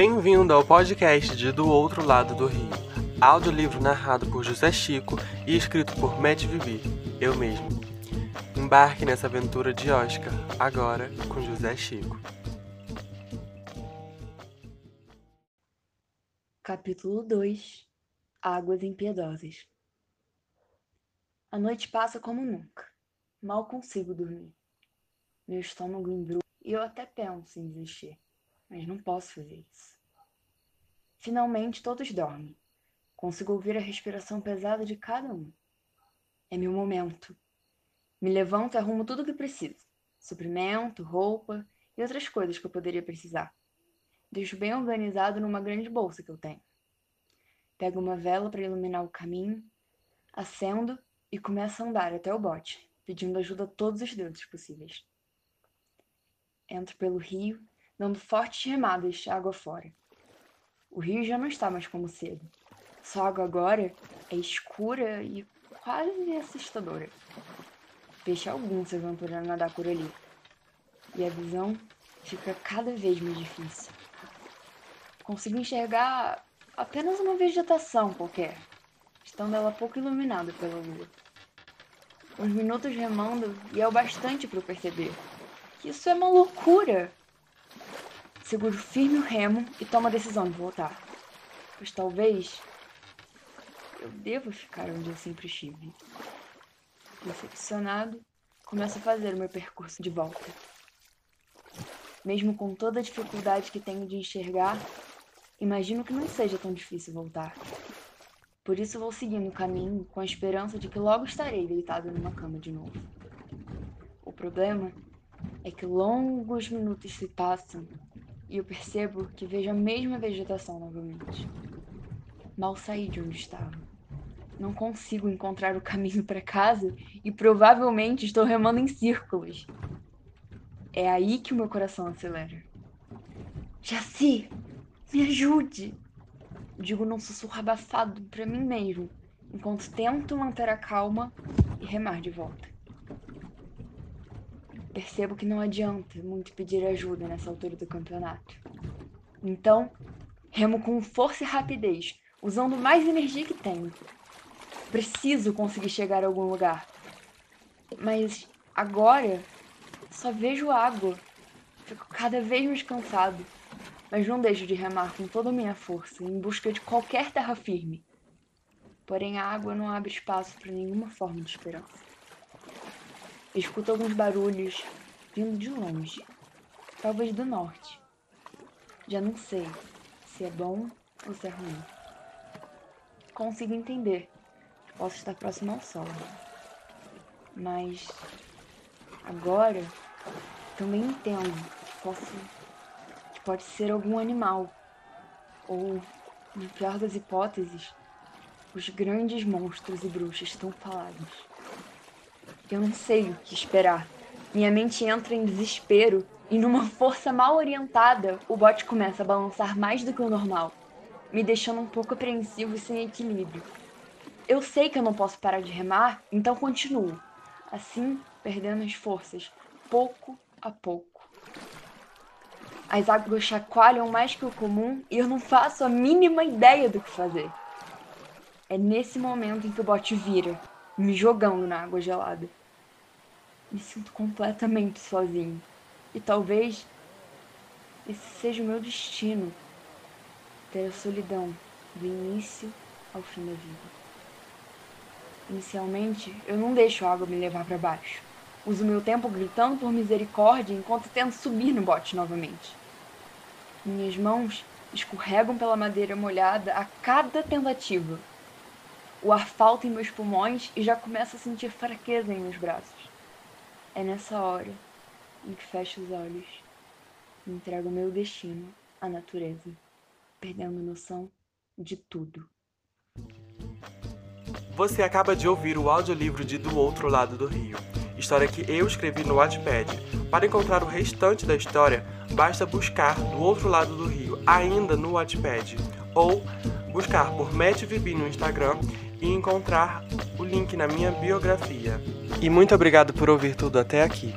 Bem-vindo ao podcast de Do Outro Lado do Rio, audiolivro narrado por José Chico e escrito por Matt Vivi, eu mesmo. Embarque nessa aventura de Oscar, agora com José Chico. Capítulo 2 Águas Impiedosas A noite passa como nunca. Mal consigo dormir. Meu estômago embrulha e eu até penso em desistir, mas não posso fazer isso. Finalmente todos dormem. Consigo ouvir a respiração pesada de cada um. É meu momento. Me levanto e arrumo tudo o que preciso: suprimento, roupa e outras coisas que eu poderia precisar. Deixo bem organizado numa grande bolsa que eu tenho. Pego uma vela para iluminar o caminho, acendo e começo a andar até o bote, pedindo ajuda a todos os deuses possíveis. Entro pelo rio, dando fortes remadas água fora. O rio já não está mais como cedo. Sua água agora é escura e quase assustadora. Peixe algum se aventura a nadar por ali. E a visão fica cada vez mais difícil. Consigo enxergar apenas uma vegetação qualquer, estando ela pouco iluminada pela lua. Uns minutos remando e é o bastante para perceber isso é uma loucura. Seguro firme o remo e tomo a decisão de voltar. Pois talvez eu devo ficar onde eu sempre estive. Decepcionado, começo a fazer o meu percurso de volta. Mesmo com toda a dificuldade que tenho de enxergar, imagino que não seja tão difícil voltar. Por isso vou seguindo o caminho com a esperança de que logo estarei deitado numa cama de novo. O problema é que longos minutos se passam e eu percebo que vejo a mesma vegetação novamente. Mal saí de onde estava. Não consigo encontrar o caminho para casa e provavelmente estou remando em círculos. É aí que o meu coração acelera. Jaci, me ajude! Digo num sussurro abafado para mim mesmo, enquanto tento manter a calma e remar de volta. Percebo que não adianta muito pedir ajuda nessa altura do campeonato. Então, remo com força e rapidez, usando mais energia que tenho. Preciso conseguir chegar a algum lugar. Mas agora só vejo água. Fico cada vez mais cansado, mas não deixo de remar com toda a minha força em busca de qualquer terra firme. Porém, a água não abre espaço para nenhuma forma de esperança. Escuto alguns barulhos vindo de longe, talvez do norte. Já não sei se é bom ou se é ruim. Consigo entender que posso estar próximo ao sol, mas agora também entendo que, posso, que pode ser algum animal ou, na pior das hipóteses, os grandes monstros e bruxas tão falados. Eu não sei o que esperar. Minha mente entra em desespero e, numa força mal orientada, o bote começa a balançar mais do que o normal, me deixando um pouco apreensivo e sem equilíbrio. Eu sei que eu não posso parar de remar, então continuo, assim perdendo as forças, pouco a pouco. As águas chacoalham mais que o comum e eu não faço a mínima ideia do que fazer. É nesse momento em que o bote vira, me jogando na água gelada me sinto completamente sozinho. E talvez esse seja o meu destino ter a solidão do início ao fim da vida. Inicialmente, eu não deixo a água me levar para baixo. Uso meu tempo gritando por misericórdia enquanto tento subir no bote novamente. Minhas mãos escorregam pela madeira molhada a cada tentativa. O ar falta em meus pulmões e já começo a sentir fraqueza em meus braços. É nessa hora em que fecho os olhos e entrego meu destino à natureza, perdendo noção de tudo. Você acaba de ouvir o audiolivro de Do Outro Lado do Rio, história que eu escrevi no Wattpad. Para encontrar o restante da história, basta buscar Do Outro Lado do Rio ainda no Wattpad ou buscar por Matt Vibi no Instagram e encontrar o link na minha biografia. E muito obrigado por ouvir tudo até aqui.